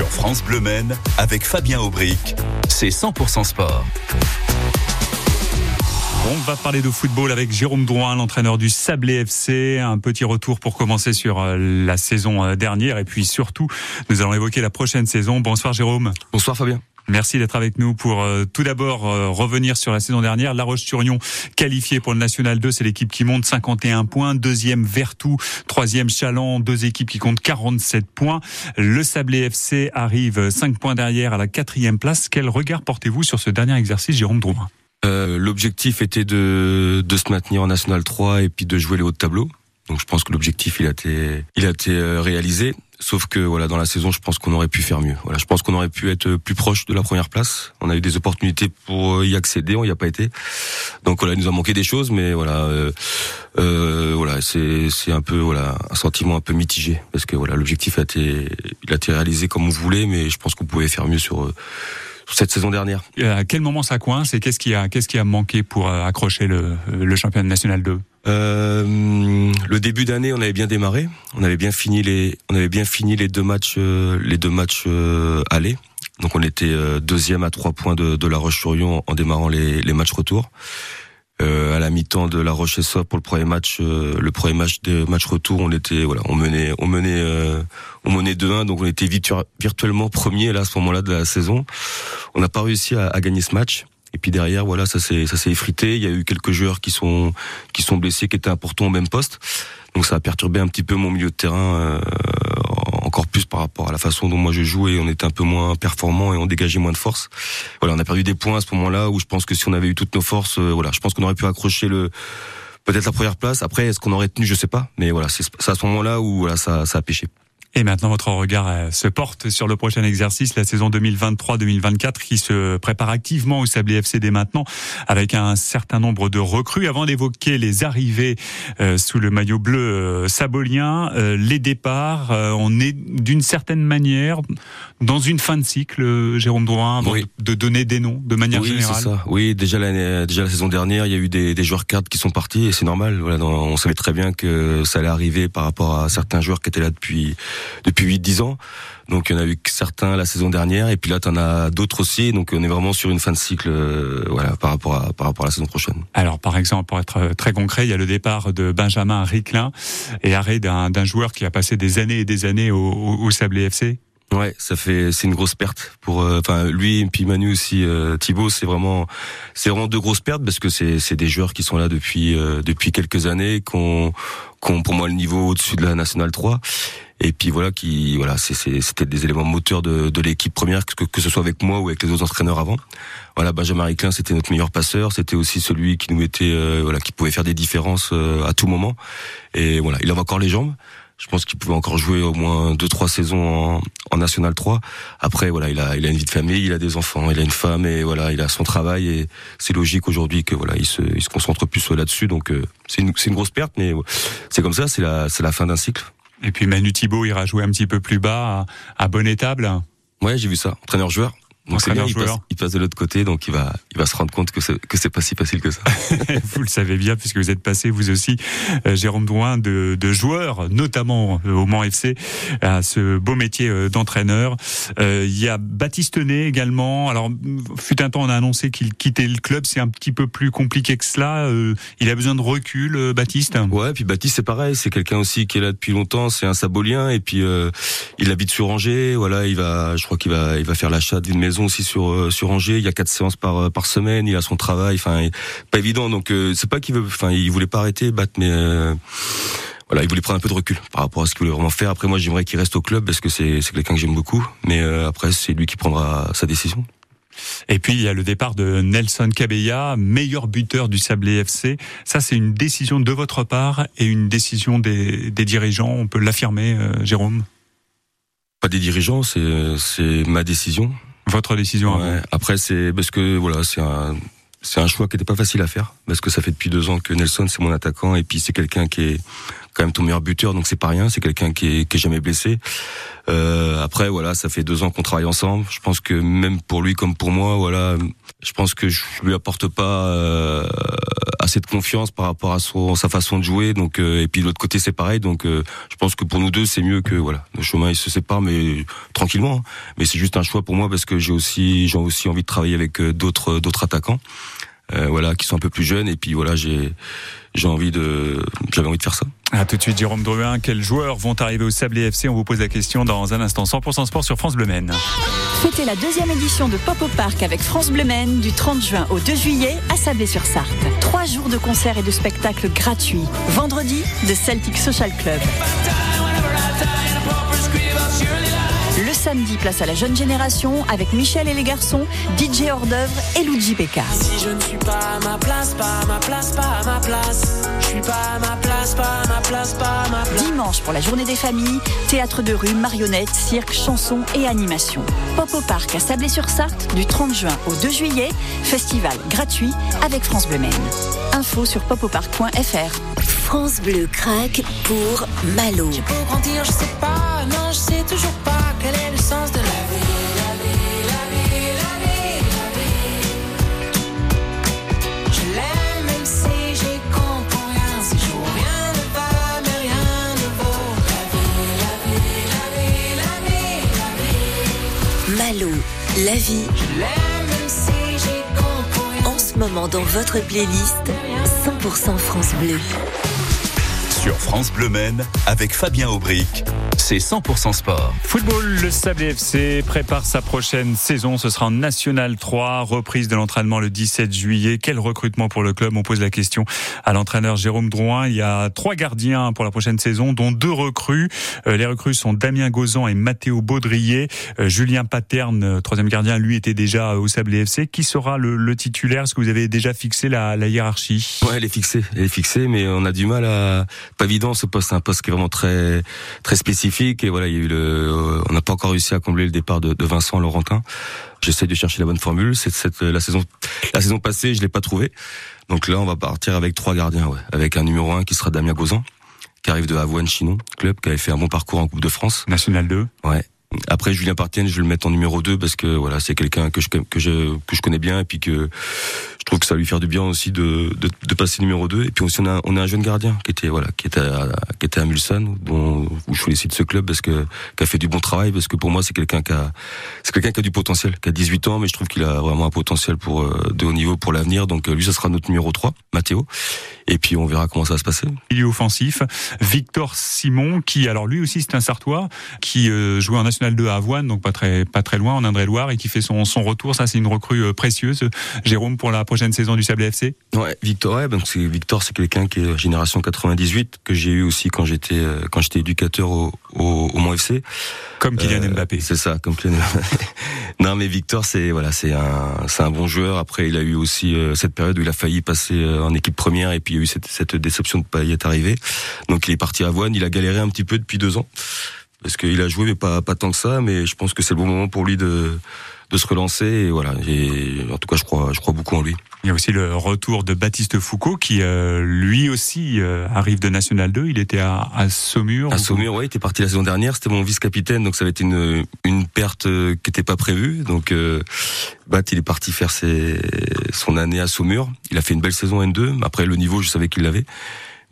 Sur France Bleu Men, avec Fabien Aubric, c'est 100% sport. On va parler de football avec Jérôme Drouin, l'entraîneur du Sablé FC. Un petit retour pour commencer sur euh, la saison euh, dernière et puis surtout, nous allons évoquer la prochaine saison. Bonsoir Jérôme. Bonsoir Fabien. Merci d'être avec nous pour euh, tout d'abord revenir sur la saison dernière. La Roche-sur-Yon qualifiée pour le National 2, c'est l'équipe qui monte 51 points. Deuxième Vertou, troisième Chaland, deux équipes qui comptent 47 points. Le Sablé FC arrive 5 points derrière à la quatrième place. Quel regard portez-vous sur ce dernier exercice, Jérôme Drouin euh, L'objectif était de, de se maintenir en National 3 et puis de jouer les hauts de tableau. Donc je pense que l'objectif il a été il a été euh, réalisé. Sauf que voilà dans la saison, je pense qu'on aurait pu faire mieux. Voilà, je pense qu'on aurait pu être plus proche de la première place. On a eu des opportunités pour y accéder, on y a pas été. Donc voilà, il nous a manqué des choses, mais voilà, euh, euh, voilà, c'est c'est un peu voilà un sentiment un peu mitigé parce que voilà l'objectif a été il a été réalisé comme on voulait, mais je pense qu'on pouvait faire mieux sur cette saison dernière. À quel moment ça coince et qu'est-ce qui a qu'est-ce qui a manqué pour euh, accrocher le, le championnat national 2 euh, le début d'année, on avait bien démarré. On avait bien fini les, on avait bien fini les deux matchs, euh, les deux matchs euh, allés. Donc on était deuxième à trois points de, de La Roche-sur-Yon en démarrant les, les matchs retour. Euh, mi-temps de La Roche et pour le premier match, euh, le premier match de match retour, on était voilà, on menait, on menait, euh, on menait 2-1, donc on était virtuellement premier à ce moment-là de la saison. On n'a pas réussi à, gagner ce match. Et puis derrière, voilà, ça s'est ça s'est effrité. Il y a eu quelques joueurs qui sont qui sont blessés, qui étaient importants au même poste. Donc ça a perturbé un petit peu mon milieu de terrain encore plus par rapport à la façon dont moi je joue et on était un peu moins performant et on dégageait moins de force. Voilà, on a perdu des points à ce moment-là où je pense que si on avait eu toutes nos forces, euh, voilà, je pense qu'on aurait pu accrocher le peut-être la première place. Après, est-ce qu'on aurait tenu, je sais pas, mais voilà, c'est à ce moment-là où voilà, ça, ça a pêché. Et maintenant, votre regard euh, se porte sur le prochain exercice, la saison 2023-2024, qui se prépare activement au Sablé FC dès maintenant, avec un certain nombre de recrues. Avant d'évoquer les arrivées euh, sous le maillot bleu euh, sabolien, les départs, on est d'une certaine manière dans une fin de cycle, Jérôme Drouin, avant de donner des noms de manière oui, générale. Ça. Oui, déjà déjà la saison dernière, il y a eu des, des joueurs cadres qui sont partis et c'est normal. Voilà, on savait très bien que ça allait arriver par rapport à certains joueurs qui étaient là depuis depuis 8-10 ans. Donc il y en a eu certains la saison dernière et puis là tu en as d'autres aussi. Donc on est vraiment sur une fin de cycle euh, voilà par rapport à par rapport à la saison prochaine. Alors par exemple pour être euh, très concret, il y a le départ de Benjamin Ricklin et arrêt d'un joueur qui a passé des années et des années au, au, au Sablé FC. Ouais, ça fait c'est une grosse perte pour euh, enfin lui puis Manu aussi euh, Thibaut, c'est vraiment c'est vraiment deux grosses pertes parce que c'est c'est des joueurs qui sont là depuis depuis quelques années qu'on qu'on pour moi le niveau au-dessus de la nationale 3 et puis voilà qui voilà c'était des éléments moteurs de, de l'équipe première que, que ce soit avec moi ou avec les autres entraîneurs avant. Voilà Benjamin Ricklin c'était notre meilleur passeur c'était aussi celui qui nous mettait euh, voilà qui pouvait faire des différences euh, à tout moment. Et voilà il avait encore les jambes je pense qu'il pouvait encore jouer au moins deux trois saisons en, en national 3 après voilà il a il a une vie de famille il a des enfants il a une femme et voilà il a son travail et c'est logique aujourd'hui que voilà il se il se concentre plus là-dessus donc euh, c'est une c'est une grosse perte mais c'est comme ça c'est la c'est la fin d'un cycle et puis Manu Thibault ira jouer un petit peu plus bas à, à Bonnetable. Ouais, j'ai vu ça. Entraîneur-joueur. Donc c'est bien, il passe, il passe, de l'autre côté, donc il va, il va se rendre compte que c'est, que c'est pas si facile que ça. vous le savez bien, puisque vous êtes passé, vous aussi, euh, Jérôme Douin, de, de joueur, notamment euh, au Mans FC, à ce beau métier euh, d'entraîneur. Euh, il y a Baptiste Ney également. Alors, fut un temps, on a annoncé qu'il quittait le club. C'est un petit peu plus compliqué que cela. Euh, il a besoin de recul, Baptiste? Ouais, puis Baptiste, c'est pareil. C'est quelqu'un aussi qui est là depuis longtemps. C'est un sabolien. Et puis, il habite sur Angers. Voilà, il va, je crois qu'il va, il va faire l'achat d'une maison aussi sur euh, sur Angers. Il y a quatre séances par euh, par semaine. Il a son travail. Enfin, pas évident. Donc euh, c'est pas qu'il veut. Enfin, il voulait pas arrêter battre, mais voilà, il voulait prendre un peu de recul par rapport à ce qu'il voulait vraiment faire. Après, moi, j'aimerais qu'il reste au club parce que c'est c'est quelqu'un que j'aime beaucoup. Mais après, c'est lui qui prendra sa décision. Et puis il y a le départ de Nelson Cabella, meilleur buteur du Sablé FC. Ça, c'est une décision de votre part et une décision des, des dirigeants. On peut l'affirmer, Jérôme? Pas des dirigeants, c'est ma décision. Votre décision. Après, c'est parce que voilà, c'est un c'est un choix qui n'était pas facile à faire parce que ça fait depuis deux ans que Nelson c'est mon attaquant et puis c'est quelqu'un qui est quand même ton meilleur buteur, donc c'est pas rien. C'est quelqu'un qui est, qui est jamais blessé. Euh, après, voilà, ça fait deux ans qu'on travaille ensemble. Je pense que même pour lui comme pour moi, voilà, je pense que je lui apporte pas euh, assez de confiance par rapport à son, sa façon de jouer. Donc, euh, et puis de l'autre côté, c'est pareil. Donc, euh, je pense que pour nous deux, c'est mieux que voilà, nos chemins ils se séparent, mais tranquillement. Hein. Mais c'est juste un choix pour moi parce que j'ai aussi, j'ai aussi envie de travailler avec d'autres, d'autres attaquants. Euh, voilà, qui sont un peu plus jeunes. Et puis voilà, j'ai j'ai envie de j'avais envie de faire ça. À tout de suite, Jérôme Druin. Quels joueurs vont arriver au Sable FC On vous pose la question dans un instant. 100% sport sur France Bleu Maine. Fêtez la deuxième édition de Pop au Parc avec France Bleu Maine du 30 juin au 2 juillet à Sablé-sur-Sarthe. Trois jours de concerts et de spectacles gratuits. Vendredi, de Celtic Social Club. Samedi, place à la jeune génération avec Michel et les garçons, DJ hors d'œuvre et Luigi Pekka. Si je ne suis pas à ma place, pas à ma place, pas à ma place. Je suis pas à ma place, pas à ma place, pas à ma place. Dimanche pour la journée des familles, théâtre de rue, marionnettes, cirque, chansons et animation. Pop au parc à Sablé-sur-Sarthe du 30 juin au 2 juillet, festival gratuit avec France Bleu Maine. Info sur popoparc.fr. France Bleu craque pour Malo. J'ai beau grandir, je sais pas, la vie, en ce moment dans votre playlist 100% France Bleu. Sur France Bleu Maine, avec Fabien Aubric, c'est 100% sport. Football, le Sable FC prépare sa prochaine saison. Ce sera en National 3, reprise de l'entraînement le 17 juillet. Quel recrutement pour le club? On pose la question à l'entraîneur Jérôme Drouin. Il y a trois gardiens pour la prochaine saison, dont deux recrues. Euh, les recrues sont Damien Gozan et Mathéo Baudrier. Euh, Julien Paterne, euh, troisième gardien, lui était déjà au Sable FC. Qui sera le, le titulaire? Est-ce que vous avez déjà fixé la, la hiérarchie? Ouais, elle est fixée, elle est fixée, mais on a du mal à. Pas évident ce poste, c'est un poste qui est vraiment très très spécifique et voilà, il y a eu le. On n'a pas encore réussi à combler le départ de, de Vincent Laurentin. J'essaie de chercher la bonne formule. C'est cette la saison la saison passée, je l'ai pas trouvé. Donc là, on va partir avec trois gardiens, ouais, avec un numéro un qui sera Damien Gozan, qui arrive de Avoine Chinon, club qui avait fait un bon parcours en Coupe de France. National 2 Ouais. Après Julien Partienne, je vais le mettre en numéro 2 parce que voilà, c'est quelqu'un que je que je que je connais bien et puis que je trouve que ça va lui faire du bien aussi de de, de passer numéro 2 et puis aussi on a on a un jeune gardien qui était voilà, qui était à, qui était à Mulsanne dont où je félicite ce club parce que qui a fait du bon travail parce que pour moi c'est quelqu'un qui a c'est quelqu'un qui a du potentiel, qui a 18 ans mais je trouve qu'il a vraiment un potentiel pour euh, de haut niveau pour l'avenir donc euh, lui ça sera notre numéro 3, Mathéo. Et puis on verra comment ça va se passer. milieu offensif. Victor Simon, qui alors lui aussi c'est un Sartois, qui euh, jouait en National 2 à Avoine, donc pas très pas très loin en Indre-et-Loire, et qui fait son, son retour. Ça c'est une recrue euh, précieuse. Jérôme pour la prochaine saison du Sable FC. Ouais, Victor, ouais, donc c'est Victor, c'est quelqu'un qui est génération 98 que j'ai eu aussi quand j'étais euh, quand j'étais éducateur au au, au Mont FC. Comme Kylian Euh, Mbappé. C'est ça, comme Kylian. non, mais Victor, c'est voilà, c'est un c'est un bon joueur. Après, il a eu aussi euh, cette période où il a failli passer euh, en équipe première et puis il y a eu cette, cette déception de pas y être arrivé. Donc il est parti à Avoine. Il a galéré un petit peu depuis deux ans parce qu'il a joué mais pas pas tant que ça. Mais je pense que c'est le bon moment pour lui de de se relancer. Et voilà. Et en tout cas, je crois je crois beaucoup en lui. Il y a aussi le retour de Baptiste Foucault, qui euh, lui aussi euh, arrive de National 2. Il était à, à Saumur. À Saumur, ouais, il était parti la saison dernière. C'était mon vice-capitaine, donc ça avait été une, une perte euh, qui n'était pas prévue. Donc, euh, Bat, il est parti faire ses, son année à Saumur. Il a fait une belle saison N2. Après, le niveau, je savais qu'il l'avait.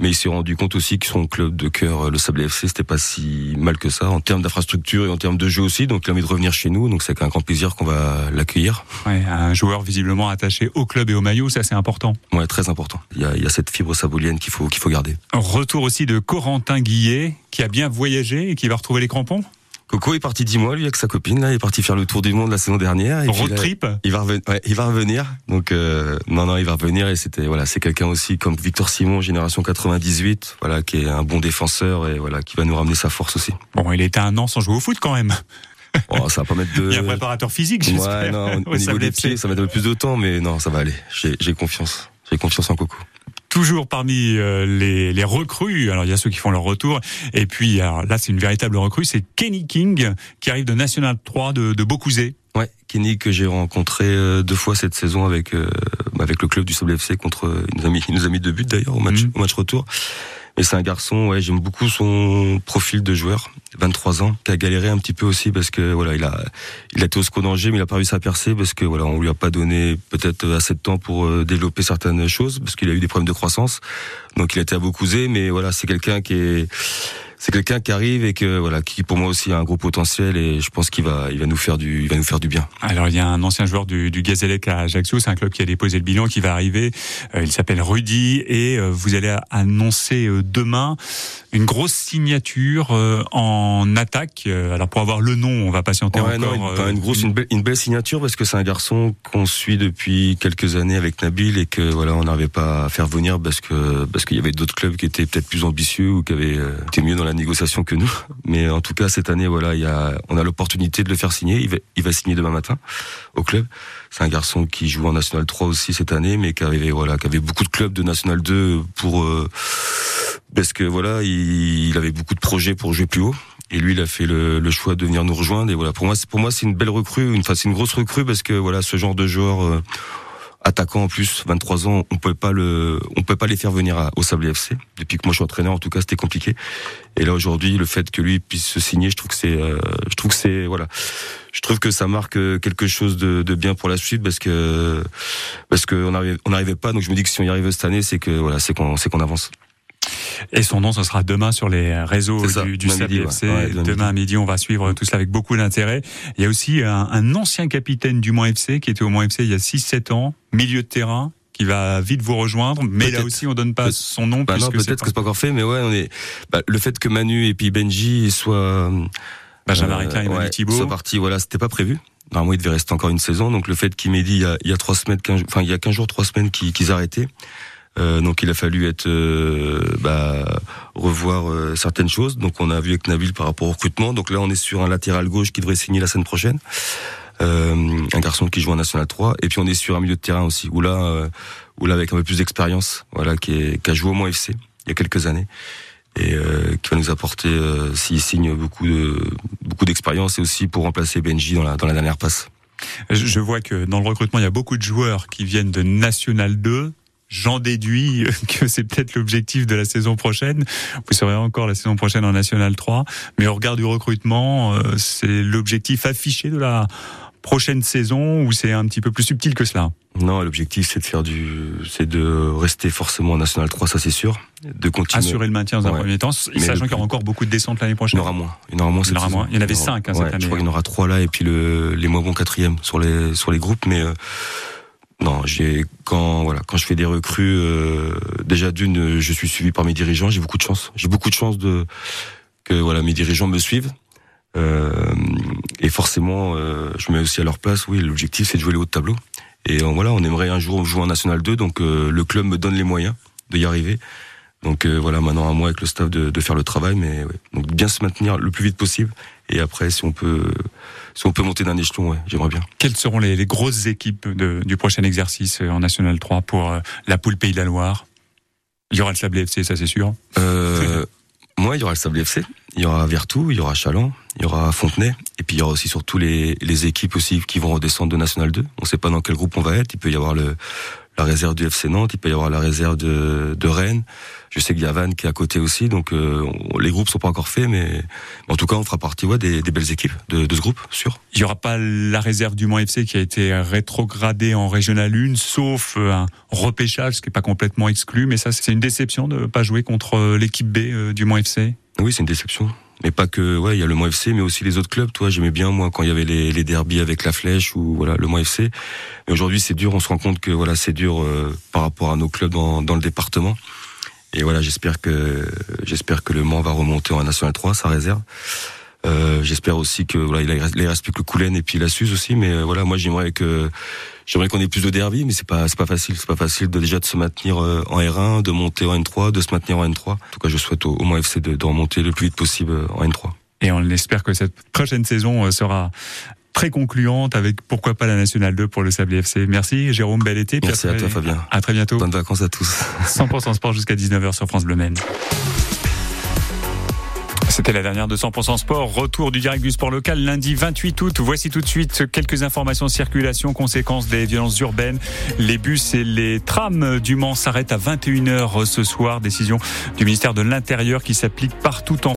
Mais il s'est rendu compte aussi que son club de cœur, euh, le Sable FC, c'était pas si mal que ça en termes d'infrastructure et en termes de jeu aussi. Donc, il a envie de revenir chez nous. Donc, c'est avec un grand plaisir qu'on va l'accueillir. Ouais, un joueur visiblement attaché au club et au maillot, ça c'est important. Ouais, très important. Il y a, il y a cette fibre sabolienne qu'il faut, qu'il faut garder. Retour aussi de Corentin Guillet, qui a bien voyagé et qui va retrouver les crampons. Coco est parti dix mois, lui, avec sa copine. Là, il est parti faire le tour du monde la saison dernière. Et puis Road là, trip. Il va revenir. Ouais, il va revenir. Donc euh, non, non, il va revenir. Et c'était voilà, c'est quelqu'un aussi comme Victor Simon, génération 98, voilà, qui est un bon défenseur et voilà, qui va nous ramener sa force aussi. Bon, il était un an sans jouer au foot quand même. Oh, ça va pas mettre de. Il y a un préparateur physique, Ouais, j'espère. non, au au niveau des pieds, ça va mettre un peu plus de temps, mais non, ça va aller. J'ai confiance. J'ai confiance en Coco. Toujours parmi euh, les, les recrues, alors il y a ceux qui font leur retour, et puis alors là c'est une véritable recrue, c'est Kenny King qui arrive de National 3 de, de Beaucouzé. Ouais, Kenny que j'ai rencontré euh, deux fois cette saison avec euh, avec le club du Sable FC contre euh, il nous a mis il nous a mis deux buts d'ailleurs au match Mhm. au match retour. Et c'est un garçon, ouais, j'aime beaucoup son profil de joueur, 23 ans, qui a galéré un petit peu aussi parce que voilà, il a, il a été au second danger, mais il a pas réussi à percer parce que voilà, on lui a pas donné peut-être assez de temps pour euh, développer certaines choses parce qu'il a eu des problèmes de croissance. Donc il a été à Beaucouzé, mais voilà, c'est quelqu'un qui est c'est quelqu'un qui arrive et que voilà, qui pour moi aussi a un gros potentiel et je pense qu'il va, il va nous faire du, il va nous faire du bien. Alors il y a un ancien joueur du, du Gazélec à Ajaccio, c'est un club qui a déposé le bilan, qui va arriver. Euh, il s'appelle Rudy et euh, vous allez annoncer euh, demain une grosse signature en attaque. Alors pour avoir le nom, on va patienter Ouais, encore. non, une, une grosse, une belle, une belle signature parce que c'est un garçon qu'on suit depuis quelques années avec Nabil et que voilà, on n'arrivait pas à faire venir parce que parce qu'il y avait d'autres clubs qui étaient peut-être plus ambitieux ou qui avaient été mieux dans la négociation que nous. Mais en tout cas, cette année, voilà, il y a, on a l'opportunité de le faire signer. Il va, il va signer demain matin au club. C'est un garçon qui joue en National 3 aussi cette année, mais qui avait voilà, qui avait beaucoup de clubs de National 2 pour euh, parce que voilà, il, il avait beaucoup de projets pour jouer plus haut. Et lui, il a fait le, le choix de venir nous rejoindre. Et voilà, pour moi, c'est- pour moi, c'est une belle recrue, une, enfin, c'est une grosse recrue parce que voilà, ce genre de joueur euh, attaquant en plus, 23 ans, on peut pas le, on peut pas les faire venir au Sable FC. Depuis que moi je suis entraîneur, en tout cas, c'était compliqué. Et là aujourd'hui, le fait que lui puisse se signer, je trouve que c'est, euh, je trouve que c'est, voilà, je trouve que ça marque euh, quelque chose de, de bien pour la suite parce que parce n'arrivait on n'arrivait pas. Donc je me dis que si on y arrive cette année, c'est que voilà, c'est qu'on, c'est qu'on avance. Et son nom, ce sera demain sur les réseaux ça, du, du Sable ouais. FC. Ouais, demain demain à midi, on va suivre tout cela avec beaucoup d'intérêt. Il y a aussi un, un ancien capitaine du Mans FC qui était au Mans FC il y a 6-7 ans, milieu de terrain, qui va vite vous rejoindre. Mais là aussi, on donne pas son nom. Bah puisque peut-être c'est que c'est pas encore fait, mais ouais, on est. Bah, le fait que Manu et puis Benji soient Benjamin euh, et Manu ouais, Thibault. soient partis, voilà, c'était pas prévu. Normalement, il devait rester encore une saison. Donc le fait qu'il m'ait dit il y a, il y a trois semaines, 15, enfin il y a 15 jours, trois semaines qu'ils qu'ils arrêtaient. Euh, donc il a fallu être euh, bah, revoir euh, certaines choses. Donc on a vu avec Nabil par rapport au recrutement. Donc là on est sur un latéral gauche qui devrait signer la semaine prochaine. Euh, un garçon qui joue en National 3 et puis on est sur un milieu de terrain aussi où là où là avec un peu plus d'expérience voilà qui, est, qui a joué au Mans FC il y a quelques années et euh, qui va nous apporter s'il signe beaucoup de beaucoup d'expérience et aussi pour remplacer Benji dans la dans la dernière passe. Je vois que dans le recrutement, il y a beaucoup de joueurs qui viennent de National 2. J'en déduis que c'est peut-être l'objectif de la saison prochaine. Vous serez encore la saison prochaine en National 3. Mais au regard du recrutement, euh, c'est l'objectif affiché de la prochaine saison ou c'est un petit peu plus subtil que cela? Non, l'objectif c'est de faire du c'est de rester forcément en National 3, ça c'est sûr, de continuer. Assurer le maintien dans un Ouais. premier temps, Mais sachant qu'il y aura encore beaucoup de descentes l'année Il y prochaine. en aura moins. Il y en aura moins. Il y aura moins. Il y en avait aura- cinq, hein, ouais, cette Je année. crois qu'il y en aura trois là et puis le, les moins bons quatrièmes sur les sur les groupes. Mais euh, non, j'ai quand voilà quand je fais des recrues, euh, déjà d'une, je suis suivi par mes dirigeants. J'ai beaucoup de chance. J'ai beaucoup de chance de que voilà mes dirigeants me suivent. Euh, et forcément, euh, je mets aussi à leur place. Oui, l'objectif c'est de jouer les hauts de tableau. Et voilà, on aimerait un jour jouer en National 2, donc euh, le club me donne les moyens de y arriver. Donc euh, voilà, maintenant à moi avec le staff de, de faire le travail, mais ouais. donc bien se maintenir le plus vite possible. Et après, si on peut, si on peut monter d'un échelon, ouais, j'aimerais bien. Quelles seront les, les grosses équipes de- du prochain exercice euh, en National 3 pour euh, la poule Pays de la Loire? Il y aura le Sable FC, ça c'est sûr. Euh, moi, il y aura le Sable FC, il y aura Vertou, il y aura Chaland, il y aura Fontenay, et puis il y aura aussi surtout les, les équipes aussi qui vont redescendre de National 2. On ne sait pas dans quel groupe on va être. Il peut y avoir le, la réserve du FC Nantes, il peut y avoir la réserve de, de Rennes. Je sais qu'il y a Vannes qui est à côté aussi, donc euh, on- les groupes sont pas encore faits, mais en tout cas, on fera partie ouais, des, des belles équipes de, de ce groupe, sûr. Il y aura pas la réserve du Mans FC qui a été rétrogradée en Régional 1, sauf euh, un repêchage, ce qui n'est pas complètement exclu. Mais ça, c'est une déception de ne pas jouer contre euh, l'équipe B du Mans FC. Oui, c'est une déception. Mais pas que, ouais, il y a le Mans FC, mais aussi les autres clubs. Toi, j'aimais bien moi quand il y avait les, les derbies avec la Flèche ou voilà le Mans FC. Mais aujourd'hui, c'est dur. On se rend compte que voilà, c'est dur euh, par rapport à nos clubs dans, dans le département. Et voilà, j'espère que j'espère que le Mans va remonter en National 3, sa réserve. Euh, j'espère aussi que voilà, il reste, il reste plus que le Coulen et puis la Suze aussi. Mais euh, voilà, moi j'aimerais que j'aimerais qu'on ait plus de derby, mais c'est pas c'est pas facile. C'est pas facile de déjà de se maintenir euh, en R1, de monter en N3, de se maintenir en N3. En tout cas, je souhaite au, au Mans FC de, de remonter le plus vite possible en N3. Et on espère que cette prochaine saison sera très concluante avec pourquoi pas la Nationale 2 pour le Sable FC. Merci Jérôme, bel été. Merci à toi, Fabien. À très bientôt. Bonnes vacances à tous. 100% sport jusqu'à 19h sur France Bleu Maine. C'était la dernière de 100% sport. Retour du direct du sport local lundi 28 août. Voici tout de suite quelques informations circulation, conséquences des violences urbaines. Les bus et les trams du Mans s'arrêtent à 21h ce soir. Décision du ministère de l'Intérieur qui s'applique partout en